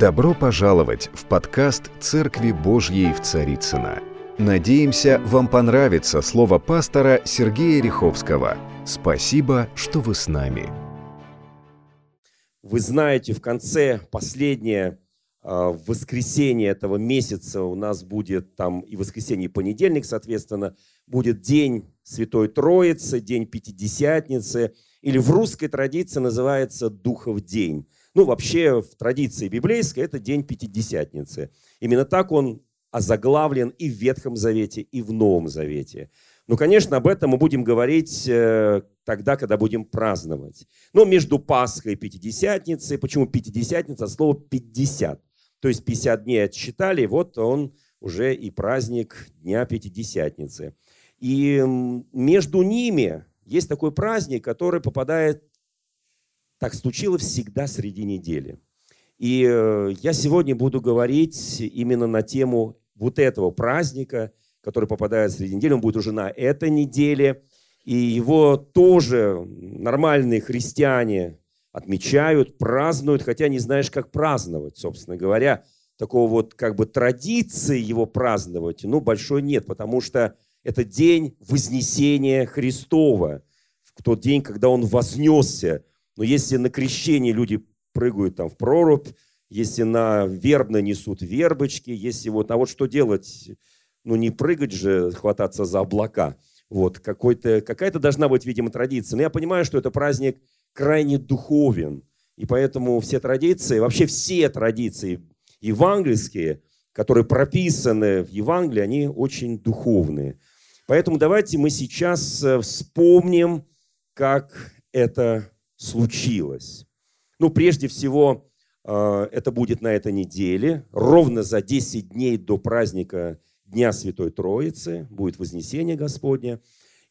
Добро пожаловать в подкаст «Церкви Божьей в Царицына. Надеемся, вам понравится слово пастора Сергея Риховского. Спасибо, что вы с нами. Вы знаете, в конце последнее а, воскресенье этого месяца у нас будет там и воскресенье, и понедельник, соответственно, будет день Святой Троицы, день Пятидесятницы, или в русской традиции называется Духов день. Ну, вообще, в традиции библейской это день Пятидесятницы. Именно так он озаглавлен и в Ветхом Завете, и в Новом Завете. Ну, конечно, об этом мы будем говорить э, тогда, когда будем праздновать. Но между Пасхой и Пятидесятницей, почему Пятидесятница? Слово «пятьдесят». То есть 50 дней отсчитали, вот он уже и праздник Дня Пятидесятницы. И между ними есть такой праздник, который попадает, так случилось всегда среди недели. И э, я сегодня буду говорить именно на тему вот этого праздника, который попадает среди недели. Он будет уже на этой неделе. И его тоже нормальные христиане отмечают, празднуют, хотя не знаешь, как праздновать, собственно говоря. Такого вот как бы традиции его праздновать, ну, большой нет, потому что это день Вознесения Христова, в тот день, когда Он вознесся. Но если на крещении люди прыгают там в прорубь, если на вербно несут вербочки, если вот, а вот что делать? Ну, не прыгать же, хвататься за облака. Вот, какой-то, какая-то должна быть, видимо, традиция. Но я понимаю, что это праздник крайне духовен. И поэтому все традиции, вообще все традиции евангельские, которые прописаны в Евангелии, они очень духовные. Поэтому давайте мы сейчас э, вспомним, как это случилось. Ну, прежде всего, э, это будет на этой неделе, ровно за 10 дней до праздника Дня Святой Троицы, будет Вознесение Господне.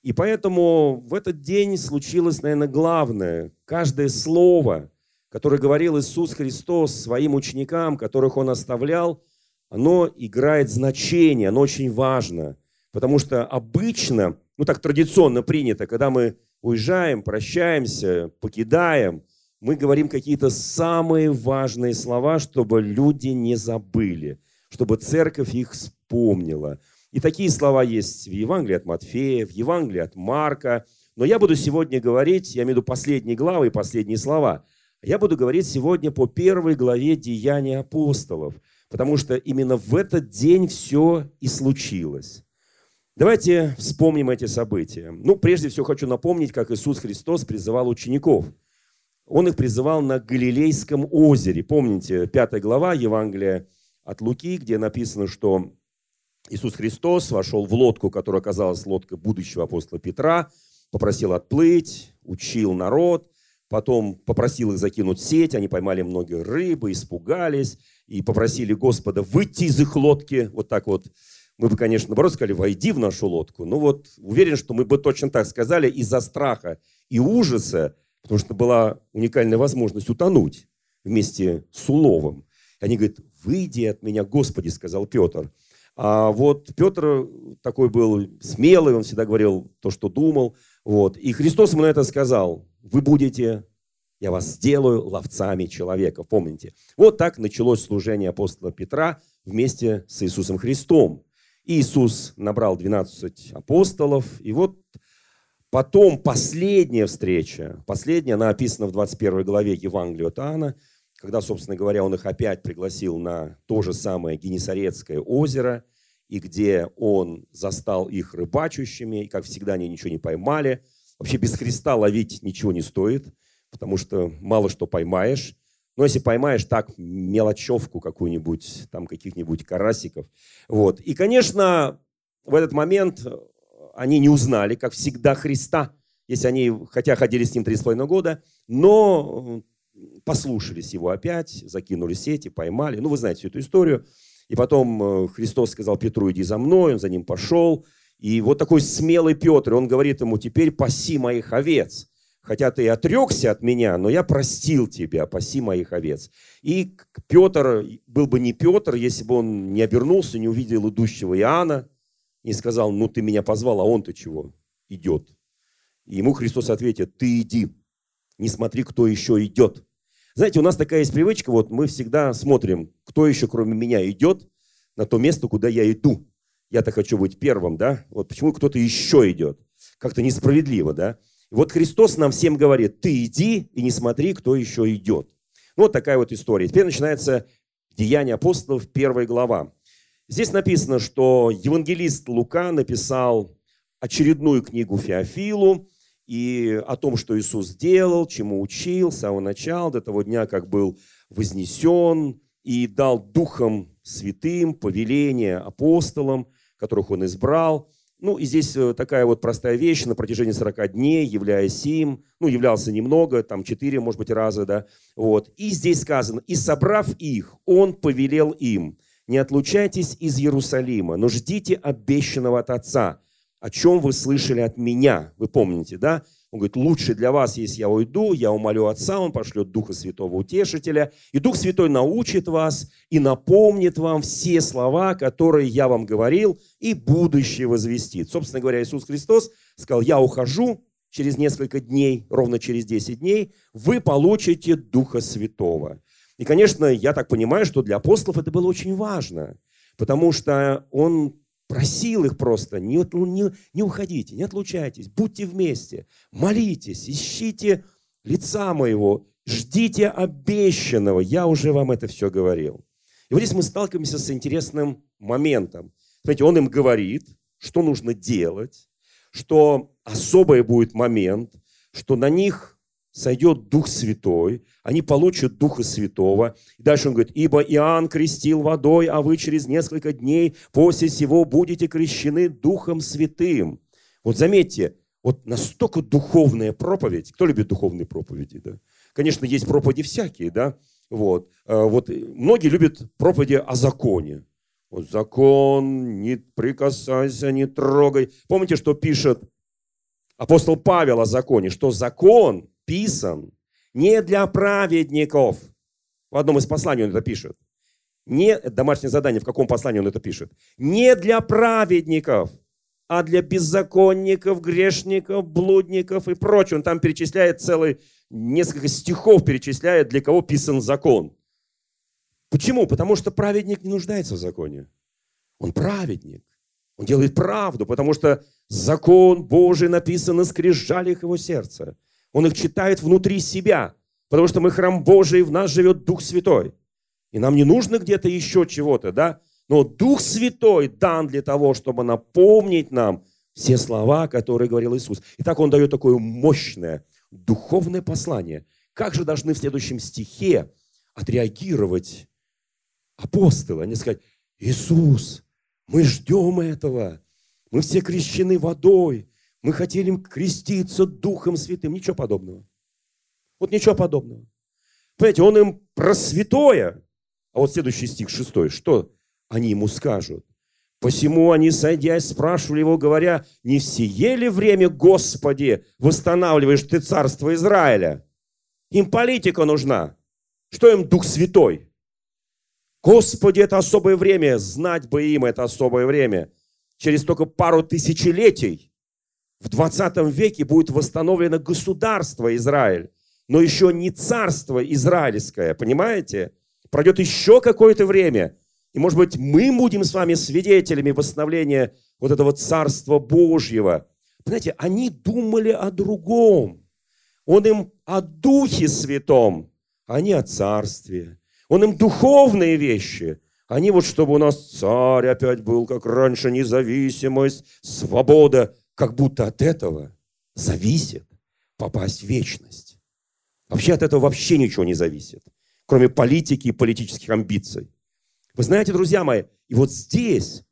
И поэтому в этот день случилось, наверное, главное. Каждое слово, которое говорил Иисус Христос своим ученикам, которых Он оставлял, оно играет значение, оно очень важно – Потому что обычно, ну так традиционно принято, когда мы уезжаем, прощаемся, покидаем, мы говорим какие-то самые важные слова, чтобы люди не забыли, чтобы церковь их вспомнила. И такие слова есть в Евангелии от Матфея, в Евангелии от Марка. Но я буду сегодня говорить, я имею в виду последние главы и последние слова. Я буду говорить сегодня по первой главе Деяния апостолов, потому что именно в этот день все и случилось. Давайте вспомним эти события. Ну, прежде всего хочу напомнить, как Иисус Христос призывал учеников. Он их призывал на Галилейском озере. Помните, пятая глава Евангелия от Луки, где написано, что Иисус Христос вошел в лодку, которая оказалась лодкой будущего апостола Петра, попросил отплыть, учил народ, потом попросил их закинуть сеть, они поймали много рыбы, испугались и попросили Господа выйти из их лодки, вот так вот мы бы, конечно, наоборот сказали, войди в нашу лодку. Но вот уверен, что мы бы точно так сказали из-за страха и ужаса, потому что была уникальная возможность утонуть вместе с уловом. Они говорят, выйди от меня, Господи, сказал Петр. А вот Петр такой был смелый, он всегда говорил то, что думал. Вот. И Христос ему на это сказал, вы будете, я вас сделаю ловцами человека. Помните? Вот так началось служение апостола Петра вместе с Иисусом Христом. Иисус набрал 12 апостолов, и вот потом последняя встреча, последняя, она описана в 21 главе Евангелия от Иоанна, когда, собственно говоря, он их опять пригласил на то же самое Генесарецкое озеро, и где он застал их рыбачущими, и, как всегда, они ничего не поймали. Вообще без Христа ловить ничего не стоит, потому что мало что поймаешь. Но если поймаешь так мелочевку какую-нибудь, там каких-нибудь карасиков. Вот. И, конечно, в этот момент они не узнали, как всегда, Христа, если они, хотя ходили с ним три с половиной года, но послушались его опять, закинули сети, поймали. Ну, вы знаете всю эту историю. И потом э, Христос сказал Петру, иди за мной, он за ним пошел. И вот такой смелый Петр, он говорит ему, теперь паси моих овец хотя ты и отрекся от меня, но я простил тебя, паси моих овец. И Петр был бы не Петр, если бы он не обернулся, не увидел идущего Иоанна, не сказал, ну ты меня позвал, а он-то чего? Идет. И ему Христос ответит, ты иди, не смотри, кто еще идет. Знаете, у нас такая есть привычка, вот мы всегда смотрим, кто еще кроме меня идет на то место, куда я иду. Я-то хочу быть первым, да? Вот почему кто-то еще идет? Как-то несправедливо, да? И вот Христос нам всем говорит, ты иди и не смотри, кто еще идет. Ну, вот такая вот история. Теперь начинается Деяния апостолов, первая глава. Здесь написано, что евангелист Лука написал очередную книгу Феофилу и о том, что Иисус делал, чему учил с самого начала, до того дня, как был вознесен и дал Духом Святым повеление апостолам, которых Он избрал. Ну, и здесь э, такая вот простая вещь, на протяжении 40 дней, являясь им, ну, являлся немного, там 4, может быть, раза, да, вот. И здесь сказано, и собрав их, Он повелел им – не отлучайтесь из Иерусалима, но ждите обещанного от Отца, о чем вы слышали от меня. Вы помните, да? Он говорит, лучше для вас, если я уйду, я умолю Отца, Он пошлет Духа Святого Утешителя, и Дух Святой научит вас и напомнит вам все слова, которые я вам говорил, и будущее возвестит. Собственно говоря, Иисус Христос сказал, я ухожу, через несколько дней, ровно через 10 дней, вы получите Духа Святого. И, конечно, я так понимаю, что для апостолов это было очень важно, потому что он просил их просто, не, не, не уходите, не отлучайтесь, будьте вместе, молитесь, ищите лица моего, ждите обещанного. Я уже вам это все говорил. И вот здесь мы сталкиваемся с интересным моментом. Знаете, он им говорит, что нужно делать, что особый будет момент, что на них сойдет Дух Святой, они получат Духа Святого. И дальше он говорит, ибо Иоанн крестил водой, а вы через несколько дней после сего будете крещены Духом Святым. Вот заметьте, вот настолько духовная проповедь. Кто любит духовные проповеди? Да? Конечно, есть проповеди всякие, да? Вот. А вот многие любят проповеди о законе. Вот закон, не прикасайся, не трогай. Помните, что пишет апостол Павел о законе? Что закон писан не для праведников. В одном из посланий он это пишет. Не, домашнее задание, в каком послании он это пишет. Не для праведников, а для беззаконников, грешников, блудников и прочего. Он там перечисляет целый, несколько стихов перечисляет, для кого писан закон. Почему? Потому что праведник не нуждается в законе. Он праведник. Он делает правду, потому что закон Божий написан на скрижалях его сердца. Он их читает внутри себя, потому что мы храм Божий, в нас живет Дух Святой. И нам не нужно где-то еще чего-то, да? Но Дух Святой дан для того, чтобы напомнить нам все слова, которые говорил Иисус. И так Он дает такое мощное духовное послание. Как же должны в следующем стихе отреагировать апостолы? Они сказать, Иисус, мы ждем этого. Мы все крещены водой. Мы хотели креститься Духом Святым. Ничего подобного. Вот ничего подобного. Понимаете, он им про святое. А вот следующий стих, шестой, что они ему скажут? Посему они, сойдясь, спрашивали его, говоря, не все ли время, Господи, восстанавливаешь ты царство Израиля? Им политика нужна. Что им Дух Святой? Господи, это особое время, знать бы им это особое время. Через только пару тысячелетий в 20 веке будет восстановлено государство Израиль, но еще не царство израильское, понимаете? Пройдет еще какое-то время, и, может быть, мы будем с вами свидетелями восстановления вот этого царства Божьего. Понимаете, они думали о другом. Он им о Духе Святом, а не о царстве. Он им духовные вещи. Они вот, чтобы у нас царь опять был, как раньше, независимость, свобода как будто от этого зависит попасть в вечность. Вообще от этого вообще ничего не зависит, кроме политики и политических амбиций. Вы знаете, друзья мои, и вот здесь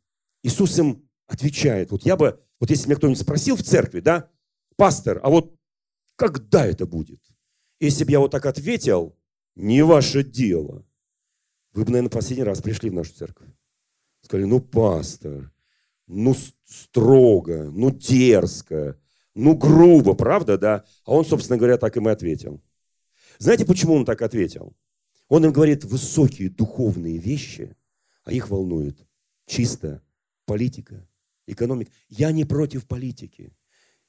Иисус им отвечает. Вот я бы, вот если меня кто-нибудь спросил в церкви, да, пастор, а вот когда это будет? Если бы я вот так ответил, не ваше дело. Вы бы, наверное, последний раз пришли в нашу церковь. Сказали, ну, пастор, ну строго, ну дерзко, ну грубо, правда, да? А он, собственно говоря, так им и ответил. Знаете, почему он так ответил? Он им говорит высокие духовные вещи, а их волнует чисто политика, экономика. Я не против политики,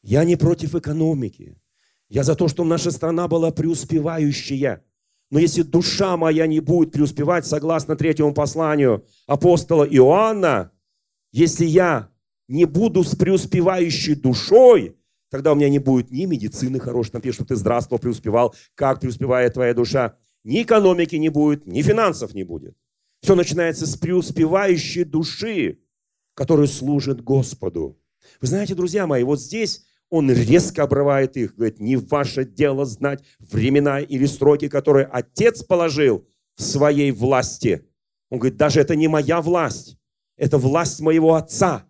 я не против экономики. Я за то, чтобы наша страна была преуспевающая. Но если душа моя не будет преуспевать, согласно третьему посланию апостола Иоанна, если я не буду с преуспевающей душой, тогда у меня не будет ни медицины хорошей, там пишут, что ты здравствовал, преуспевал, как преуспевает твоя душа, ни экономики не будет, ни финансов не будет. Все начинается с преуспевающей души, которая служит Господу. Вы знаете, друзья мои, вот здесь он резко обрывает их, говорит, не ваше дело знать времена или сроки, которые Отец положил в своей власти. Он говорит, даже это не моя власть, это власть моего Отца.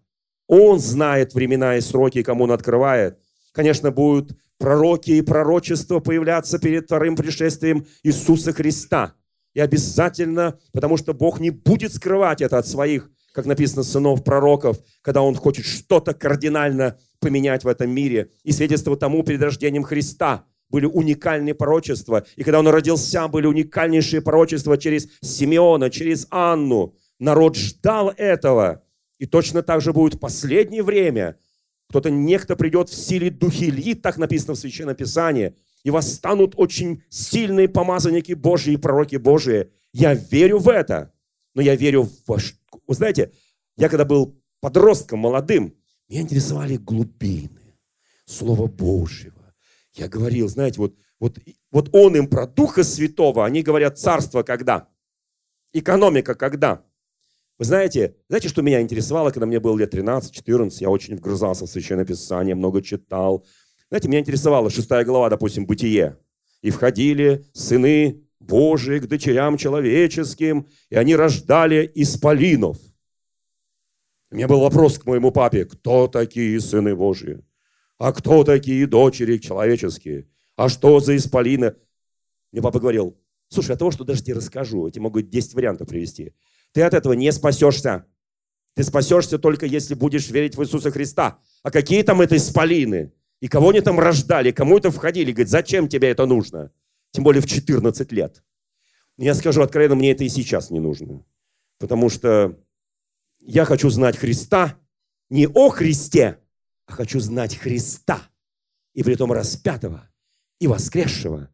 Он знает времена и сроки, кому он открывает. Конечно, будут пророки и пророчества появляться перед вторым пришествием Иисуса Христа. И обязательно, потому что Бог не будет скрывать это от своих, как написано, сынов пророков, когда Он хочет что-то кардинально поменять в этом мире. И свидетельство тому перед рождением Христа были уникальные пророчества. И когда Он родился, были уникальнейшие пророчества через Симеона, через Анну. Народ ждал этого. И точно так же будет в последнее время – кто-то, некто придет в силе духи Ильи, так написано в Священном Писании, и восстанут очень сильные помазанники Божьи и пророки Божии. Я верю в это, но я верю в... Вы знаете, я когда был подростком, молодым, меня интересовали глубины Слова Божьего. Я говорил, знаете, вот, вот, вот он им про Духа Святого, они говорят, царство когда? Экономика когда? Вы знаете, знаете, что меня интересовало, когда мне было лет 13-14, я очень вгрызался в Священное Писание, много читал. Знаете, меня интересовала шестая глава, допустим, «Бытие». «И входили сыны Божии к дочерям человеческим, и они рождали исполинов». У меня был вопрос к моему папе, кто такие сыны Божьи? А кто такие дочери человеческие? А что за исполины? Мне папа говорил, слушай, от того, что даже тебе расскажу, я тебе могу 10 вариантов привести. Ты от этого не спасешься. Ты спасешься только если будешь верить в Иисуса Христа. А какие там это исполины? И кого они там рождали, кому это входили? Говорит, зачем тебе это нужно? Тем более в 14 лет. Я скажу откровенно, мне это и сейчас не нужно. Потому что я хочу знать Христа не о Христе, а хочу знать Христа. И при том распятого, и воскресшего,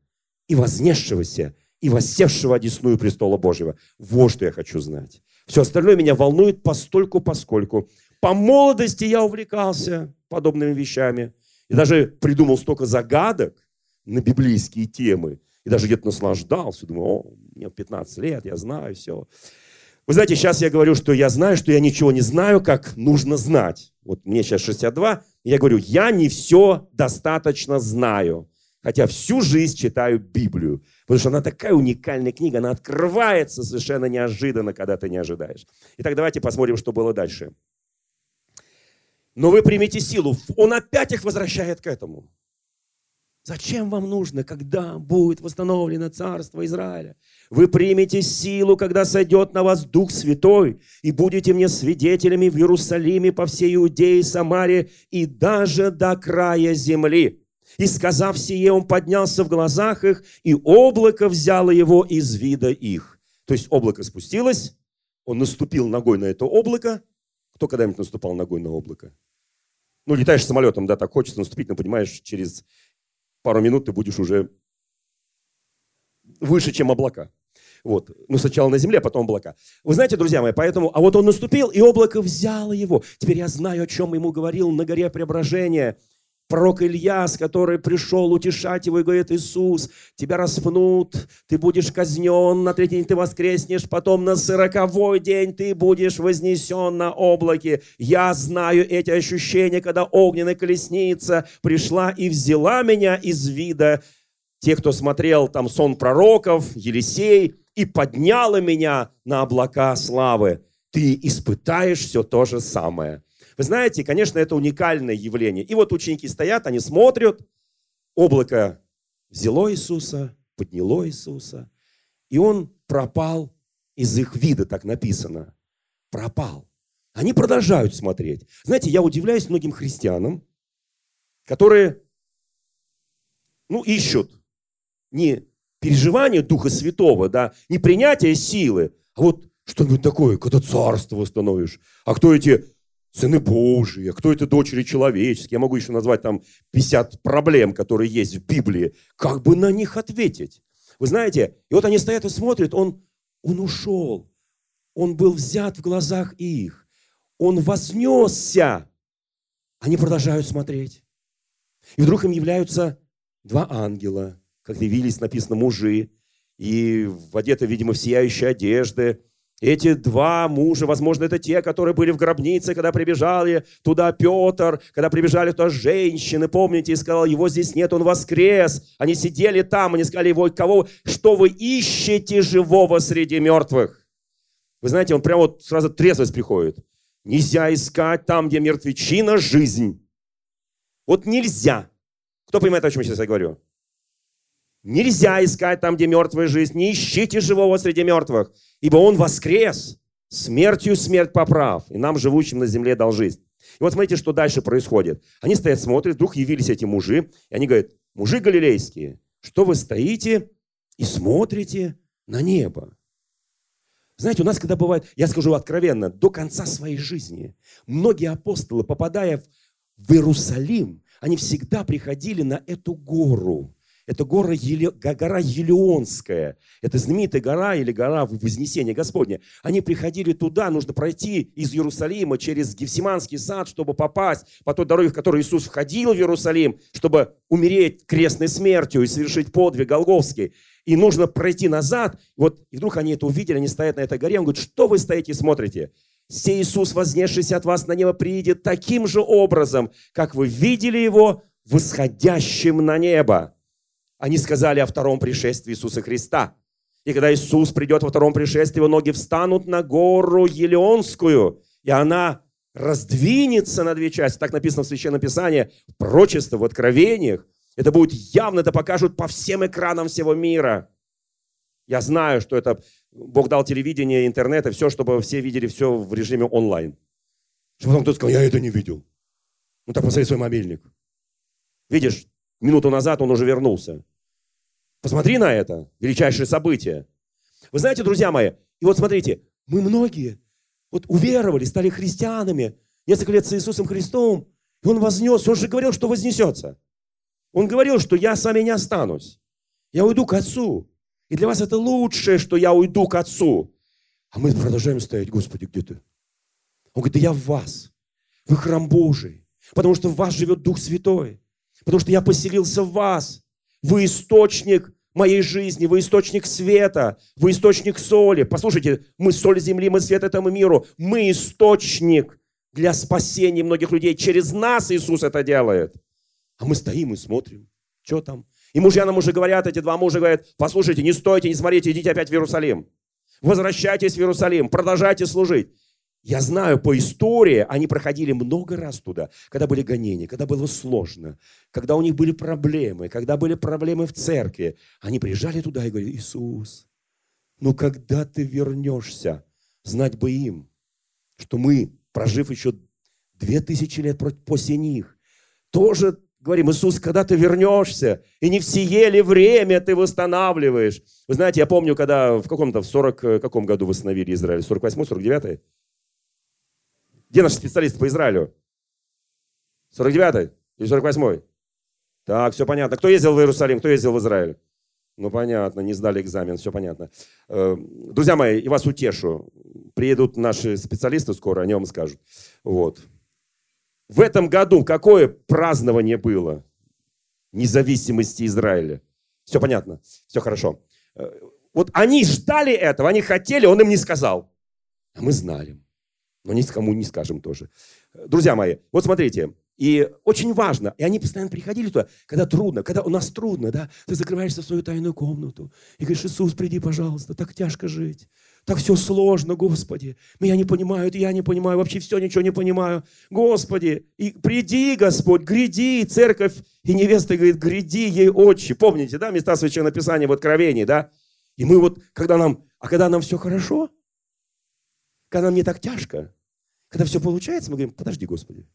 и вознесшегося, и воссевшего одесную престола Божьего. Вот что я хочу знать. Все остальное меня волнует постольку, поскольку. По молодости я увлекался подобными вещами. И даже придумал столько загадок на библейские темы. И даже где-то наслаждался. Думаю, о, мне 15 лет, я знаю все. Вы знаете, сейчас я говорю, что я знаю, что я ничего не знаю, как нужно знать. Вот мне сейчас 62, и я говорю, я не все достаточно знаю. Хотя всю жизнь читаю Библию. Потому что она такая уникальная книга, она открывается совершенно неожиданно, когда ты не ожидаешь. Итак, давайте посмотрим, что было дальше. Но вы примите силу. Он опять их возвращает к этому. Зачем вам нужно, когда будет восстановлено царство Израиля? Вы примете силу, когда сойдет на вас Дух Святой, и будете мне свидетелями в Иерусалиме, по всей Иудее, Самаре и даже до края земли. И сказав сие, он поднялся в глазах их, и облако взяло его из вида их. То есть облако спустилось, он наступил ногой на это облако. Кто когда-нибудь наступал ногой на облако? Ну, летаешь самолетом, да, так хочется наступить, но понимаешь, через пару минут ты будешь уже выше, чем облака. Вот. Ну, сначала на земле, а потом облака. Вы знаете, друзья мои, поэтому... А вот он наступил, и облако взяло его. Теперь я знаю, о чем ему говорил на горе преображения – Пророк Ильяс, который пришел утешать его и говорит, Иисус, тебя распнут, ты будешь казнен, на третий день ты воскреснешь, потом на сороковой день ты будешь вознесен на облаке. Я знаю эти ощущения, когда огненная колесница пришла и взяла меня из вида тех, кто смотрел там сон пророков, Елисей, и подняла меня на облака славы. Ты испытаешь все то же самое. Вы знаете, конечно, это уникальное явление. И вот ученики стоят, они смотрят, облако взяло Иисуса, подняло Иисуса, и он пропал из их вида, так написано. Пропал. Они продолжают смотреть. Знаете, я удивляюсь многим христианам, которые ну, ищут не переживание Духа Святого, да, не принятие силы, а вот что-нибудь такое, когда царство восстановишь. А кто эти сыны Божии, кто это дочери человеческие. Я могу еще назвать там 50 проблем, которые есть в Библии. Как бы на них ответить? Вы знаете, и вот они стоят и смотрят, он, он ушел. Он был взят в глазах их. Он вознесся. Они продолжают смотреть. И вдруг им являются два ангела, как явились, написано, мужи, и одеты, видимо, в сияющие одежды. Эти два мужа, возможно, это те, которые были в гробнице, когда прибежали туда Петр, когда прибежали туда женщины, помните, и сказал, его здесь нет, он воскрес. Они сидели там, они сказали, его кого, что вы ищете живого среди мертвых? Вы знаете, он прямо вот сразу трезвость приходит. Нельзя искать там, где мертвечина, жизнь. Вот нельзя. Кто понимает, о чем я сейчас говорю? Нельзя искать там, где мертвая жизнь. Не ищите живого среди мертвых, ибо он воскрес. Смертью смерть поправ, и нам, живущим на земле, дал жизнь. И вот смотрите, что дальше происходит. Они стоят, смотрят, вдруг явились эти мужи, и они говорят, мужи галилейские, что вы стоите и смотрите на небо? Знаете, у нас когда бывает, я скажу откровенно, до конца своей жизни многие апостолы, попадая в Иерусалим, они всегда приходили на эту гору. Это гора, Еле, гора Елеонская. Это знаменитая гора или гора Вознесения Господня. Они приходили туда, нужно пройти из Иерусалима через Гефсиманский сад, чтобы попасть по той дороге, в которой Иисус входил в Иерусалим, чтобы умереть крестной смертью и совершить подвиг Голговский. И нужно пройти назад. Вот, и вдруг они это увидели, они стоят на этой горе. Он говорит, что вы стоите и смотрите? Сей Иисус, вознесшийся от вас на небо, приедет таким же образом, как вы видели его восходящим на небо. Они сказали о втором пришествии Иисуса Христа. И когда Иисус придет во втором пришествии, его ноги встанут на гору Елеонскую, и она раздвинется на две части. Так написано в Священном Писании, в прочестве, в откровениях. Это будет явно, это покажут по всем экранам всего мира. Я знаю, что это Бог дал телевидение, интернет, и все, чтобы все видели все в режиме онлайн. Чтобы потом кто-то сказал, я это не видел. Ну так посмотри свой мобильник. Видишь, минуту назад он уже вернулся. Посмотри на это, величайшее событие. Вы знаете, друзья мои, и вот смотрите, мы многие вот уверовали, стали христианами несколько лет с Иисусом Христом, и Он вознес, Он же говорил, что вознесется. Он говорил, что я с вами не останусь. Я уйду к Отцу. И для вас это лучшее, что я уйду к Отцу. А мы продолжаем стоять, Господи, где ты? Он говорит, да я в вас. Вы храм Божий. Потому что в вас живет Дух Святой. Потому что я поселился в вас. Вы источник моей жизни, вы источник света, вы источник соли. Послушайте, мы соль земли, мы свет этому миру. Мы источник для спасения многих людей. Через нас Иисус это делает. А мы стоим и смотрим, что там. И мужья нам уже говорят, эти два мужа говорят, послушайте, не стойте, не смотрите, идите опять в Иерусалим. Возвращайтесь в Иерусалим, продолжайте служить. Я знаю по истории, они проходили много раз туда, когда были гонения, когда было сложно, когда у них были проблемы, когда были проблемы в церкви. Они приезжали туда и говорили, Иисус, ну когда ты вернешься, знать бы им, что мы, прожив еще две тысячи лет после них, тоже говорим, Иисус, когда ты вернешься, и не в сие время ты восстанавливаешь. Вы знаете, я помню, когда в каком-то, в 40 э, каком году восстановили Израиль, 48 49 где наши специалисты по Израилю? 49-й или 48-й? Так, все понятно. Кто ездил в Иерусалим, кто ездил в Израиль? Ну, понятно, не сдали экзамен, все понятно. Э, друзья мои, и вас утешу. Приедут наши специалисты скоро, они вам скажут. Вот. В этом году какое празднование было независимости Израиля? Все понятно, все хорошо. Э, вот они ждали этого, они хотели, он им не сказал. А мы знали но никому не скажем тоже. Друзья мои, вот смотрите, и очень важно, и они постоянно приходили туда, когда трудно, когда у нас трудно, да, ты закрываешься в свою тайную комнату и говоришь, Иисус, приди, пожалуйста, так тяжко жить, так все сложно, Господи, меня не понимают, я не понимаю, вообще все ничего не понимаю, Господи, и приди, Господь, гряди, церковь, и невеста говорит, гряди ей отче, помните, да, места Священного Писания в Откровении, да, и мы вот, когда нам, а когда нам все хорошо, когда нам не так тяжко, когда все получается, мы говорим, подожди, Господи,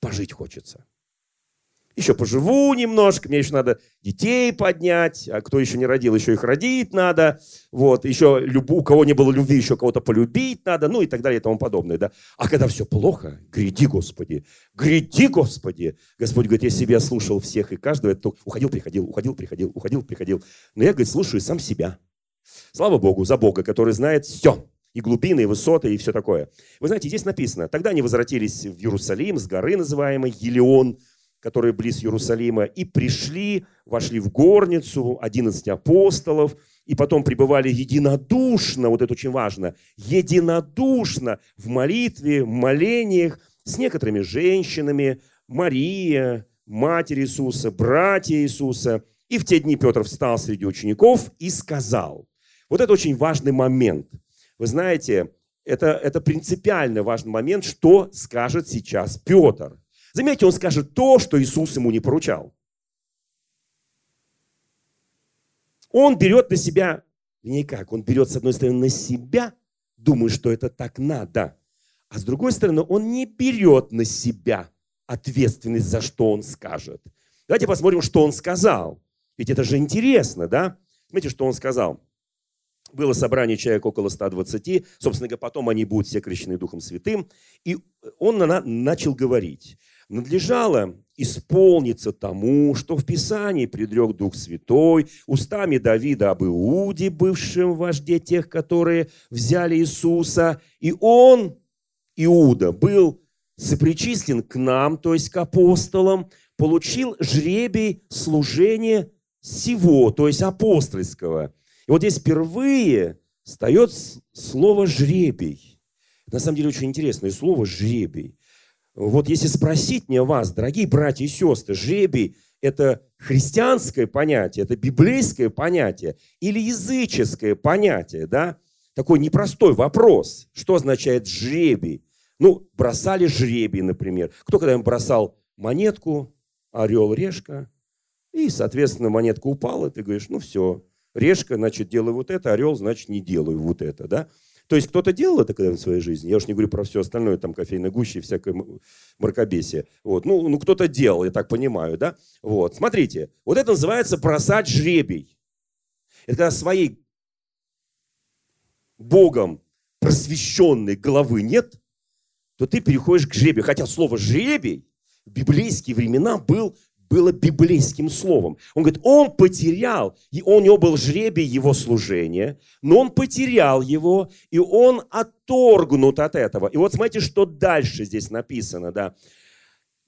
пожить хочется. еще поживу немножко, мне еще надо детей поднять, а кто еще не родил, еще их родить надо, вот, еще любу, у кого не было любви, еще кого-то полюбить надо, ну и так далее и тому подобное, да. А когда все плохо, гряди, Господи, гряди, Господи. Господь говорит, я себя слушал всех и каждого, это уходил, приходил, уходил, приходил, уходил, приходил. Но я, говорит, слушаю сам себя. Слава Богу за Бога, который знает все, и глубины, и высоты, и все такое. Вы знаете, здесь написано, тогда они возвратились в Иерусалим с горы, называемой Елеон, которые близ Иерусалима, и пришли, вошли в горницу, 11 апостолов, и потом пребывали единодушно, вот это очень важно, единодушно в молитве, в молениях с некоторыми женщинами, Мария, Матерь Иисуса, братья Иисуса. И в те дни Петр встал среди учеников и сказал. Вот это очень важный момент. Вы знаете, это, это принципиально важный момент, что скажет сейчас Петр. Заметьте, он скажет то, что Иисус ему не поручал. Он берет на себя, не как, он берет с одной стороны на себя, думает, что это так надо, а с другой стороны он не берет на себя ответственность за что он скажет. Давайте посмотрим, что он сказал. Ведь это же интересно, да? Смотрите, что он сказал. Было собрание человек около 120, собственно говоря, потом они будут все крещены Духом Святым. И он начал говорить надлежало исполниться тому, что в Писании предрек Дух Святой устами Давида об Иуде, бывшем вожде тех, которые взяли Иисуса. И он, Иуда, был сопричислен к нам, то есть к апостолам, получил жребий служения всего, то есть апостольского. И вот здесь впервые встает слово «жребий». На самом деле очень интересное слово «жребий». Вот если спросить мне вас, дорогие братья и сестры, жребий – это христианское понятие, это библейское понятие или языческое понятие, да? Такой непростой вопрос. Что означает жребий? Ну, бросали жребий, например. Кто когда-нибудь бросал монетку, орел, решка, и, соответственно, монетка упала, ты говоришь, ну все, решка, значит, делаю вот это, орел, значит, не делаю вот это, да? То есть кто-то делал это когда в своей жизни, я уж не говорю про все остальное, там кофейная гуща и всякое мракобесие. Вот. Ну, ну кто-то делал, я так понимаю, да? Вот. Смотрите, вот это называется бросать жребий. Это когда своей Богом просвещенной головы нет, то ты переходишь к жребию. Хотя слово «жребий» в библейские времена был было библейским словом. Он говорит, он потерял, и у него был жребий его служения, но он потерял его, и он отторгнут от этого. И вот смотрите, что дальше здесь написано, да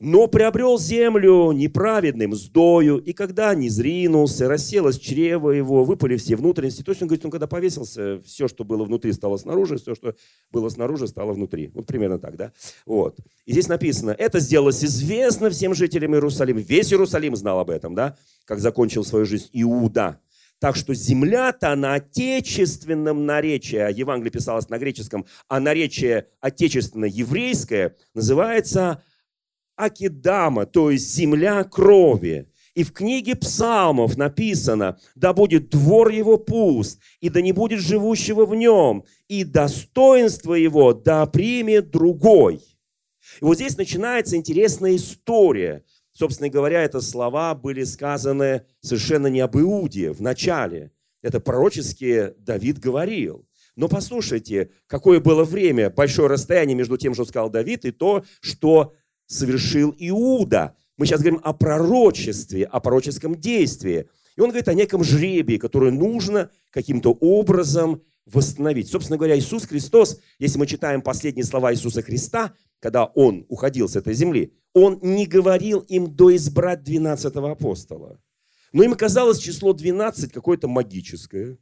но приобрел землю неправедным сдою, и когда не зринулся, расселось чрево его, выпали все внутренности. То есть он говорит, он когда повесился, все, что было внутри, стало снаружи, все, что было снаружи, стало внутри. Вот примерно так, да? Вот. И здесь написано, это сделалось известно всем жителям Иерусалима. Весь Иерусалим знал об этом, да? Как закончил свою жизнь Иуда. Так что земля-то на отечественном наречии, а Евангелие писалось на греческом, а наречие отечественно-еврейское называется Акидама, то есть земля крови. И в книге псалмов написано, да будет двор его пуст, и да не будет живущего в нем, и достоинство его да примет другой. И вот здесь начинается интересная история. Собственно говоря, это слова были сказаны совершенно не об Иуде в начале. Это пророчески Давид говорил. Но послушайте, какое было время, большое расстояние между тем, что сказал Давид, и то, что совершил Иуда. Мы сейчас говорим о пророчестве, о пророческом действии. И он говорит о неком жребии, которое нужно каким-то образом восстановить. Собственно говоря, Иисус Христос, если мы читаем последние слова Иисуса Христа, когда Он уходил с этой земли, Он не говорил им доизбрать 12 апостола. Но им казалось число 12 какое-то магическое,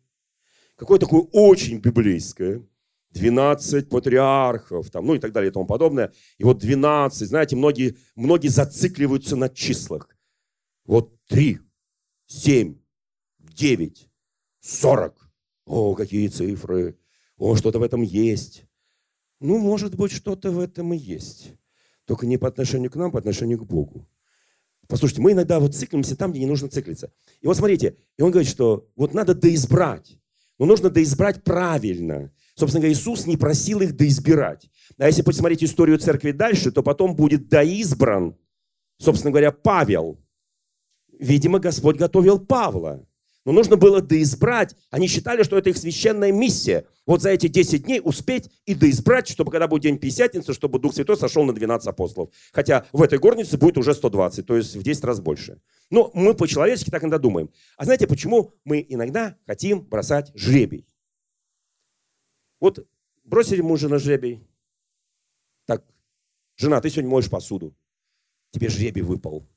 какое-то такое очень библейское. 12 патриархов, там, ну и так далее и тому подобное. И вот 12, знаете, многие, многие зацикливаются на числах. Вот 3, 7, 9, 40. О, какие цифры. О, что-то в этом есть. Ну, может быть, что-то в этом и есть. Только не по отношению к нам, по отношению к Богу. Послушайте, мы иногда вот циклимся там, где не нужно циклиться. И вот смотрите, и он говорит, что вот надо доизбрать. Но нужно доизбрать правильно. Собственно говоря, Иисус не просил их доизбирать. А если посмотреть историю церкви дальше, то потом будет доизбран собственно говоря, Павел. Видимо, Господь готовил Павла. Но нужно было доизбрать. Они считали, что это их священная миссия. Вот за эти 10 дней успеть и доизбрать, чтобы когда будет день Пятидесятницы, чтобы Дух Святой сошел на 12 апостолов. Хотя в этой горнице будет уже 120, то есть в 10 раз больше. Но мы по-человечески так иногда думаем. А знаете, почему мы иногда хотим бросать жребий? Вот бросили мужа на жребий. Так, жена, ты сегодня моешь посуду. Тебе жребий выпал.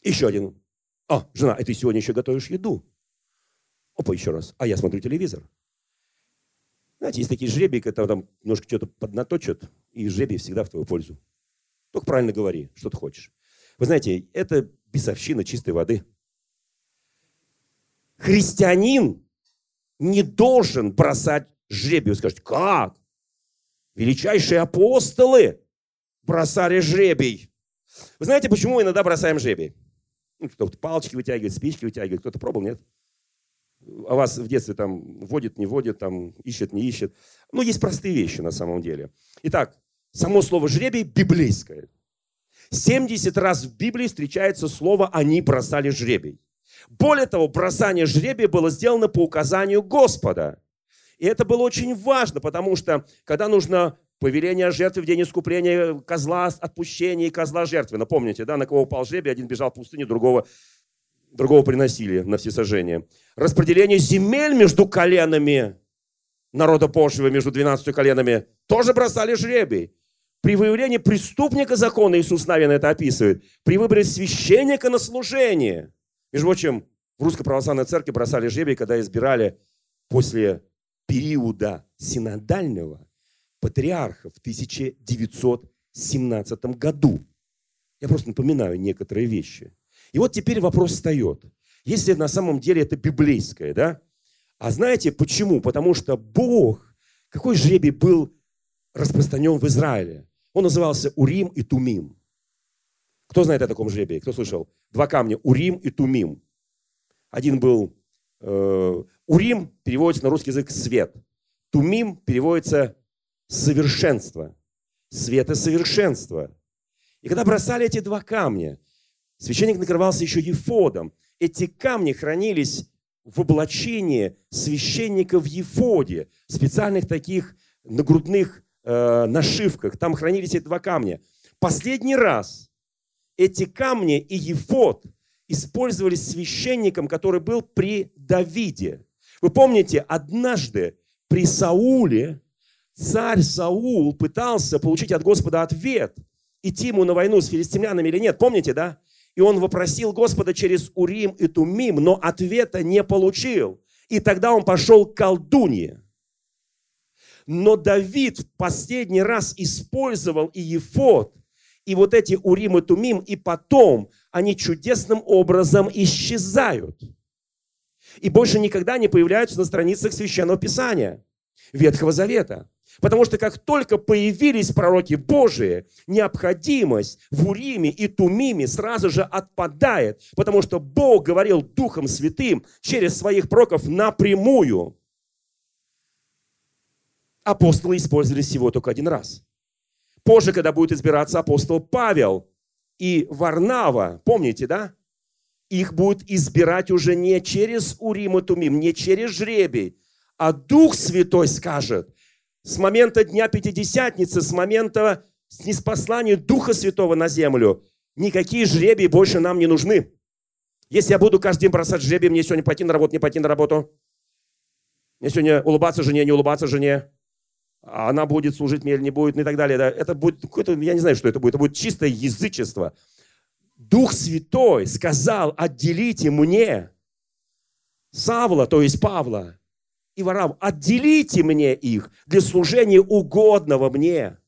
Еще один. А, жена, и ты сегодня еще готовишь еду. Опа, еще раз. А я смотрю телевизор. Знаете, есть такие жребии, когда там немножко что-то поднаточат, и жребий всегда в твою пользу. Только правильно говори, что ты хочешь. Вы знаете, это бесовщина чистой воды. Христианин не должен бросать жребий. Вы скажете, как? Величайшие апостолы бросали жребий. Вы знаете, почему иногда бросаем жребий? Ну, кто-то палочки вытягивает, спички вытягивает. Кто-то пробовал, нет? а вас в детстве там водит, не водит, там ищет, не ищет. Ну, есть простые вещи на самом деле. Итак, само слово «жребий» библейское. 70 раз в Библии встречается слово «они бросали жребий». Более того, бросание жребия было сделано по указанию Господа. И это было очень важно, потому что когда нужно повеление жертвы в день искупления, козла отпущения и козла жертвы. Напомните, да, на кого упал жребий, один бежал в пустыню, другого другого приносили на всесожжение. Распределение земель между коленами народа Божьего, между 12 коленами, тоже бросали жребий. При выявлении преступника закона, Иисус Навин это описывает, при выборе священника на служение. Между прочим, в Русской Православной Церкви бросали жребий, когда избирали после периода синодального патриарха в 1917 году. Я просто напоминаю некоторые вещи. И вот теперь вопрос встает. Если на самом деле это библейское, да? А знаете почему? Потому что Бог, какой жребий был распространен в Израиле? Он назывался Урим и Тумим. Кто знает о таком жребии? Кто слышал? Два камня. Урим и Тумим. Один был... Э, Урим переводится на русский язык «свет». Тумим переводится «совершенство». Свет и совершенство. И когда бросали эти два камня, Священник накрывался еще ефодом. Эти камни хранились в облачении священника в ефоде, специальных таких нагрудных э, нашивках. Там хранились эти два камня. Последний раз эти камни и ефод использовались священником, который был при Давиде. Вы помните, однажды при Сауле царь Саул пытался получить от Господа ответ, идти ему на войну с филистимлянами или нет. Помните, да? И он вопросил Господа через Урим и Тумим, но ответа не получил. И тогда он пошел к колдунье. Но Давид в последний раз использовал и Ефот, и вот эти Урим и Тумим, и потом они чудесным образом исчезают. И больше никогда не появляются на страницах Священного Писания, Ветхого Завета. Потому что как только появились пророки Божии, необходимость в Уриме и Тумиме сразу же отпадает, потому что Бог говорил Духом Святым через своих пророков напрямую. Апостолы использовали всего только один раз. Позже, когда будет избираться апостол Павел и Варнава, помните, да? Их будут избирать уже не через Урим и Тумим, не через жребий, а Дух Святой скажет, с момента Дня Пятидесятницы, с момента снеспослания Духа Святого на землю, никакие жребии больше нам не нужны. Если я буду каждый день бросать жребий, мне сегодня пойти на работу, не пойти на работу. Мне сегодня улыбаться жене, не улыбаться жене. А она будет служить мне или не будет, и так далее. Да? Это будет какое-то, я не знаю, что это будет. Это будет чистое язычество. Дух Святой сказал, отделите мне Савла, то есть Павла, и ворам, отделите мне их для служения угодного мне.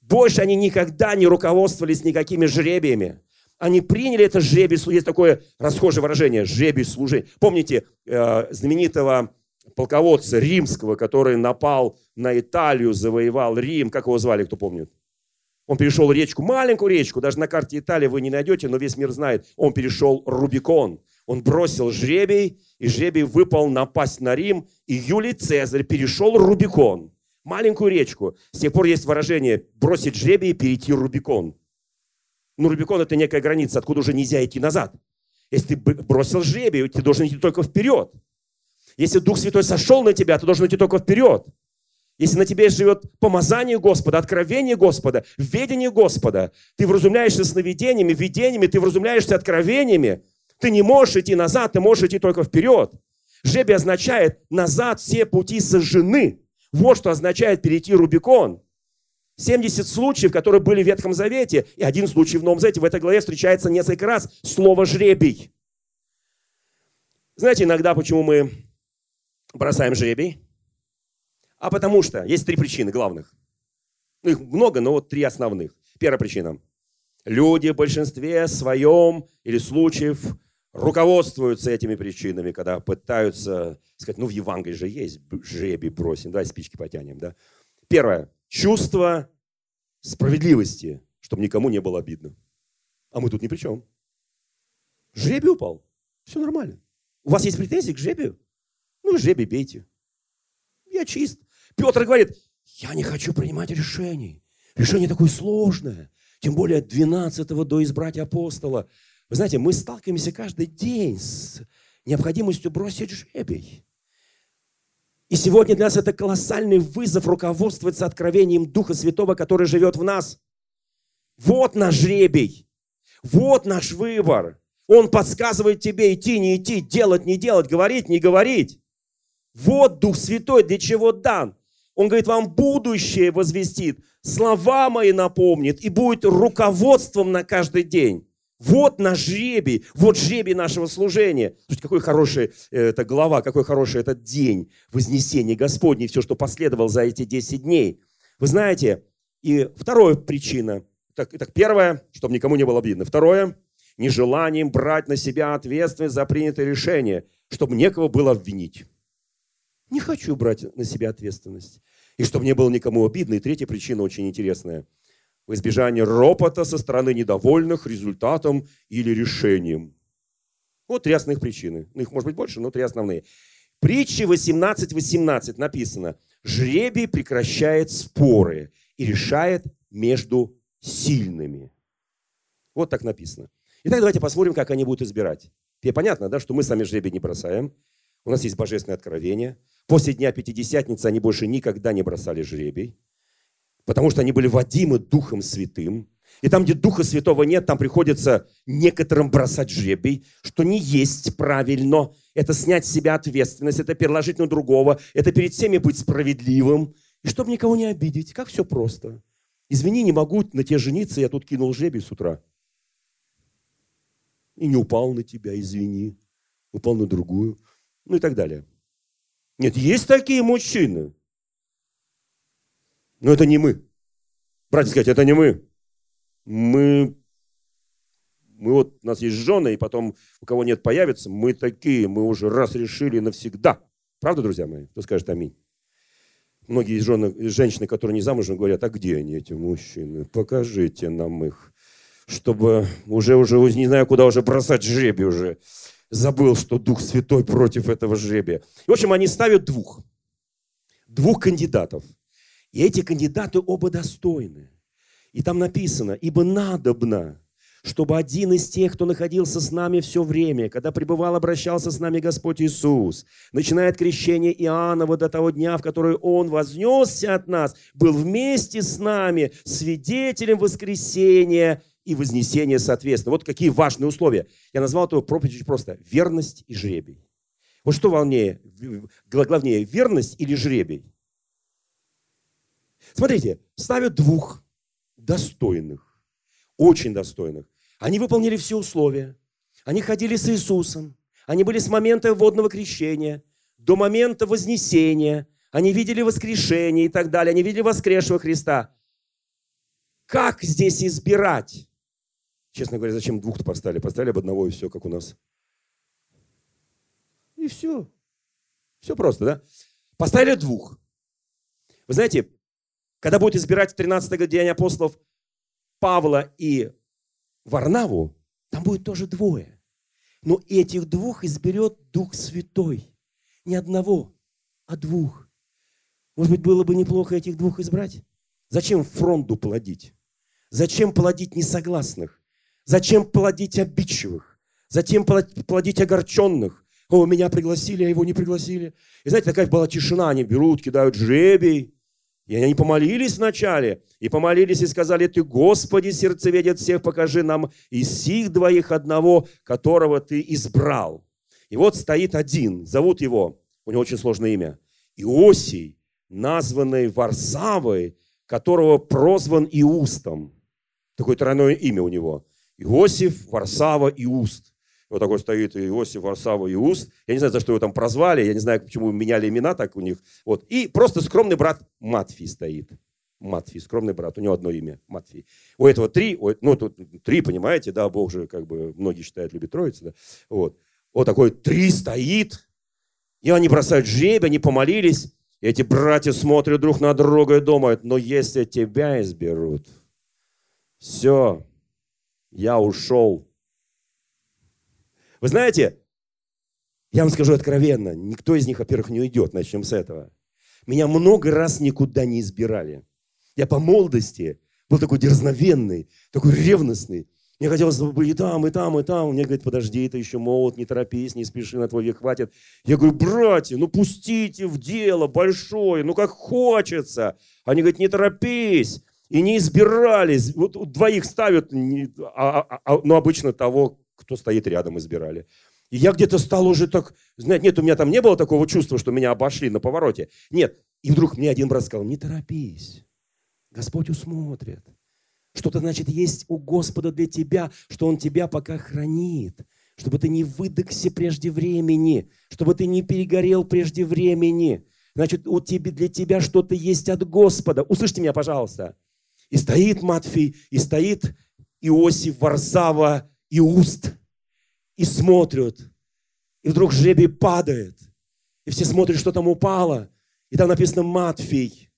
Больше они никогда не руководствовались никакими жребиями. Они приняли это жребие, есть такое расхожее выражение, жребий служения. Помните э, знаменитого полководца римского, который напал на Италию, завоевал Рим, как его звали, кто помнит? Он перешел речку, маленькую речку, даже на карте Италии вы не найдете, но весь мир знает. Он перешел Рубикон. Он бросил жребий, и жребий выпал напасть на Рим, и Юлий Цезарь перешел Рубикон, маленькую речку. С тех пор есть выражение «бросить жребий и перейти Рубикон». Ну, Рубикон – это некая граница, откуда уже нельзя идти назад. Если ты бросил жребий, ты должен идти только вперед. Если Дух Святой сошел на тебя, ты должен идти только вперед. Если на тебе живет помазание Господа, откровение Господа, ведение Господа, ты вразумляешься сновидениями, видениями, ты вразумляешься откровениями, ты не можешь идти назад, ты можешь идти только вперед. Жеби означает «назад все пути сожжены». Вот что означает перейти Рубикон. 70 случаев, которые были в Ветхом Завете, и один случай в Новом Завете. В этой главе встречается несколько раз слово «жребий». Знаете, иногда почему мы бросаем жребий? А потому что есть три причины главных. Ну, их много, но вот три основных. Первая причина. Люди в большинстве своем или случаев руководствуются этими причинами, когда пытаются сказать, ну в Евангелии же есть жребий бросим, давай спички потянем. Да? Первое. Чувство справедливости, чтобы никому не было обидно. А мы тут ни при чем. Жребий упал. Все нормально. У вас есть претензии к жребию? Ну, жребий бейте. Я чист. Петр говорит, я не хочу принимать решений. Решение такое сложное. Тем более 12-го до избрать апостола. Вы знаете, мы сталкиваемся каждый день с необходимостью бросить жребий. И сегодня для нас это колоссальный вызов руководствоваться откровением Духа Святого, который живет в нас. Вот наш жребий. Вот наш выбор. Он подсказывает тебе идти, не идти, делать, не делать, говорить, не говорить. Вот Дух Святой для чего дан. Он говорит, вам будущее возвестит, слова мои напомнит и будет руководством на каждый день. Вот наш жребий, вот жребий нашего служения. Слушайте, какой хороший э, это глава, какой хороший этот день Вознесения Господней, все, что последовало за эти 10 дней. Вы знаете, и вторая причина. Так, итак, первое, чтобы никому не было обидно. Второе, нежеланием брать на себя ответственность за принятое решение, чтобы некого было обвинить. Не хочу брать на себя ответственность. И чтобы не было никому обидно. И третья причина очень интересная. В избежание ропота со стороны недовольных результатом или решением. Вот три основных причины. Ну, их может быть больше, но три основные. Притчи 18.18 18 написано. Жребий прекращает споры и решает между сильными. Вот так написано. Итак, давайте посмотрим, как они будут избирать. Тебе понятно, да, что мы сами жребий не бросаем. У нас есть божественное откровение. После Дня Пятидесятницы они больше никогда не бросали жребий, потому что они были водимы Духом Святым. И там, где Духа Святого нет, там приходится некоторым бросать жребий, что не есть правильно. Это снять с себя ответственность, это переложить на другого, это перед всеми быть справедливым. И чтобы никого не обидеть, как все просто. Извини, не могу на тебе жениться, я тут кинул жребий с утра. И не упал на тебя, извини. Упал на другую. Ну и так далее. Нет, есть такие мужчины. Но это не мы. Братья сказать, это не мы. Мы, мы вот, у нас есть жены, и потом у кого нет появится, мы такие, мы уже раз решили навсегда. Правда, друзья мои? Кто скажет аминь? Многие жены, женщины, которые не замужем, говорят, а где они, эти мужчины? Покажите нам их. Чтобы уже, уже не знаю, куда уже бросать жребий уже забыл, что Дух Святой против этого жребия. в общем, они ставят двух. Двух кандидатов. И эти кандидаты оба достойны. И там написано, ибо надобно, чтобы один из тех, кто находился с нами все время, когда пребывал, обращался с нами Господь Иисус, начиная от крещения Иоаннова до того дня, в который Он вознесся от нас, был вместе с нами свидетелем воскресения и вознесение соответственно. Вот какие важные условия. Я назвал эту проповедь очень просто. Верность и жребий. Вот что важнее, главнее, верность или жребий? Смотрите, ставят двух достойных, очень достойных. Они выполнили все условия. Они ходили с Иисусом. Они были с момента водного крещения до момента вознесения. Они видели воскрешение и так далее. Они видели воскресшего Христа. Как здесь избирать? Честно говоря, зачем двух-то поставили? Поставили об одного и все, как у нас. И все. Все просто, да? Поставили двух. Вы знаете, когда будет избирать в 13 Деяние апостолов Павла и Варнаву, там будет тоже двое. Но этих двух изберет Дух Святой. Не одного, а двух. Может быть, было бы неплохо этих двух избрать? Зачем фронту плодить? Зачем плодить несогласных? Зачем плодить обидчивых? Зачем плодить огорченных? О, меня пригласили, а его не пригласили. И знаете, такая была тишина. Они берут, кидают жребий. И они помолились вначале, и помолились и сказали, Ты, Господи, сердцеведет всех, покажи нам из сих двоих одного, которого Ты избрал. И вот стоит один, зовут его, у него очень сложное имя, Иосий, названный Варсавой, которого прозван Иустом. Такое тройное имя у него. Иосиф, Варсава, Иуст. Вот такой стоит Иосиф, Варсава, Иуст. Я не знаю, за что его там прозвали, я не знаю, почему меняли имена так у них. Вот. И просто скромный брат Матфий стоит. Матфий, скромный брат, у него одно имя, Матфий. У этого три, ну тут три, понимаете, да, Бог же, как бы, многие считают, любит Троицу, да. Вот. Вот такой три стоит, и они бросают жребий, они помолились, и эти братья смотрят друг на друга и думают, но если тебя изберут, все, я ушел. Вы знаете, я вам скажу откровенно, никто из них, во-первых, не уйдет, начнем с этого. Меня много раз никуда не избирали. Я по молодости был такой дерзновенный, такой ревностный. Мне хотелось бы и там, и там, и там. Мне говорит, подожди, ты еще молод, не торопись, не спеши, на твой век хватит. Я говорю, братья, ну пустите в дело большое, ну как хочется. Они говорят, не торопись. И не избирались. Вот двоих ставят, а, а, а, ну обычно того, кто стоит рядом, избирали. И я где-то стал уже так, знаете, нет, у меня там не было такого чувства, что меня обошли на повороте. Нет. И вдруг мне один брат сказал, не торопись, Господь усмотрит. Что-то, значит, есть у Господа для тебя, что Он тебя пока хранит, чтобы ты не выдохся прежде времени, чтобы ты не перегорел прежде времени. Значит, у тебя, для тебя что-то есть от Господа. Услышьте меня, пожалуйста. И стоит Матфей, и стоит Иосиф, Варсава, Иуст, и смотрят. И вдруг жребий падает. И все смотрят, что там упало. И там написано Матфей.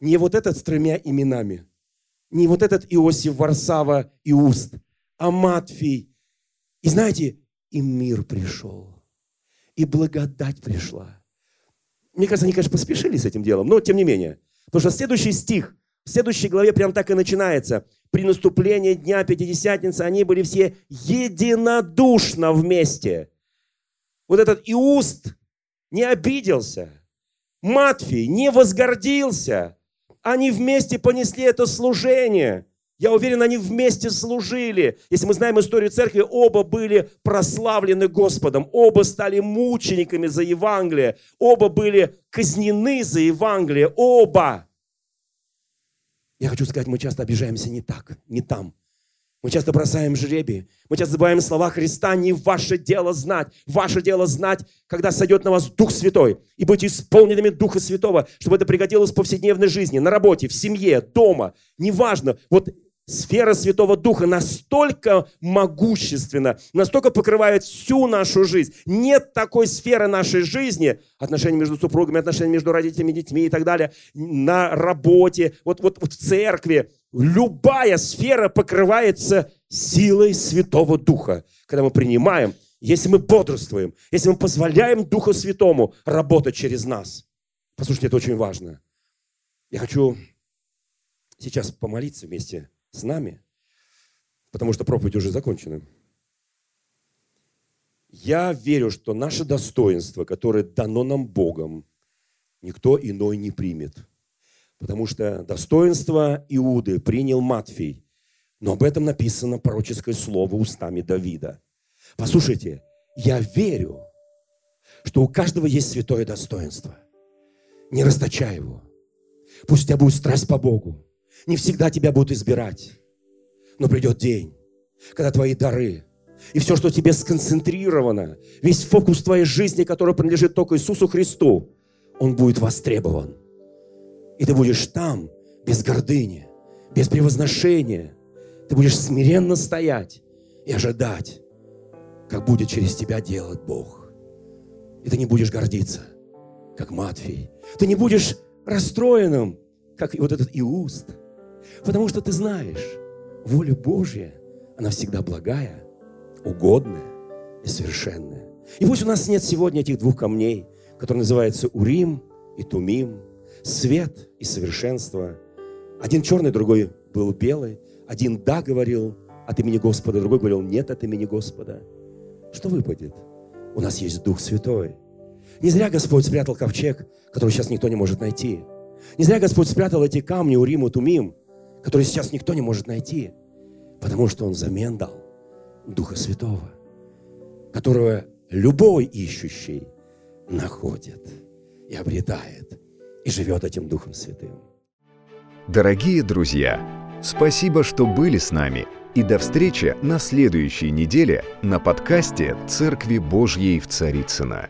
Не вот этот с тремя именами, не вот этот Иосиф, Варсава и Уст, а Матфей. И знаете, и мир пришел, и благодать пришла. Мне кажется, они, конечно, поспешили с этим делом, но тем не менее. Потому что следующий стих, в следующей главе прям так и начинается. При наступлении Дня Пятидесятницы они были все единодушно вместе. Вот этот Иуст не обиделся. Матфий не возгордился. Они вместе понесли это служение. Я уверен, они вместе служили. Если мы знаем историю церкви, оба были прославлены Господом, оба стали мучениками за Евангелие, оба были казнены за Евангелие, оба. Я хочу сказать, мы часто обижаемся не так, не там. Мы часто бросаем жребий. Мы часто забываем слова Христа. Не ваше дело знать. Ваше дело знать, когда сойдет на вас Дух Святой. И быть исполненными Духа Святого, чтобы это пригодилось в повседневной жизни, на работе, в семье, дома. Неважно. Вот сфера Святого Духа настолько могущественна, настолько покрывает всю нашу жизнь. Нет такой сферы нашей жизни, отношения между супругами, отношения между родителями, детьми и так далее, на работе, вот, вот, вот в церкви. Любая сфера покрывается силой Святого Духа, когда мы принимаем, если мы бодрствуем, если мы позволяем Духу Святому работать через нас. Послушайте, это очень важно. Я хочу сейчас помолиться вместе с нами, потому что проповедь уже закончена. Я верю, что наше достоинство, которое дано нам Богом, никто иной не примет. Потому что достоинство Иуды принял Матфей, но об этом написано пророческое слово устами Давида. Послушайте, я верю, что у каждого есть святое достоинство. Не расточай его. Пусть у тебя будет страсть по Богу. Не всегда тебя будут избирать. Но придет день, когда твои дары и все, что тебе сконцентрировано, весь фокус твоей жизни, который принадлежит только Иисусу Христу, он будет востребован. И ты будешь там без гордыни, без превозношения. Ты будешь смиренно стоять и ожидать, как будет через тебя делать Бог. И ты не будешь гордиться, как Матфей. Ты не будешь расстроенным, как вот этот Иуст. Потому что ты знаешь, воля Божья, она всегда благая, угодная и совершенная. И пусть у нас нет сегодня этих двух камней, которые называются Урим и Тумим, свет и совершенство. Один черный, другой был белый, Один «да» говорил от имени Господа, другой говорил «нет» от имени Господа. Что выпадет? У нас есть Дух Святой. Не зря Господь спрятал ковчег, который сейчас никто не может найти. Не зря Господь спрятал эти камни у Риму Тумим, которые сейчас никто не может найти. Потому что Он взамен дал Духа Святого, которого любой ищущий находит и обретает, и живет этим Духом Святым. Дорогие друзья, спасибо, что были с нами. И до встречи на следующей неделе на подкасте «Церкви Божьей в Царицына.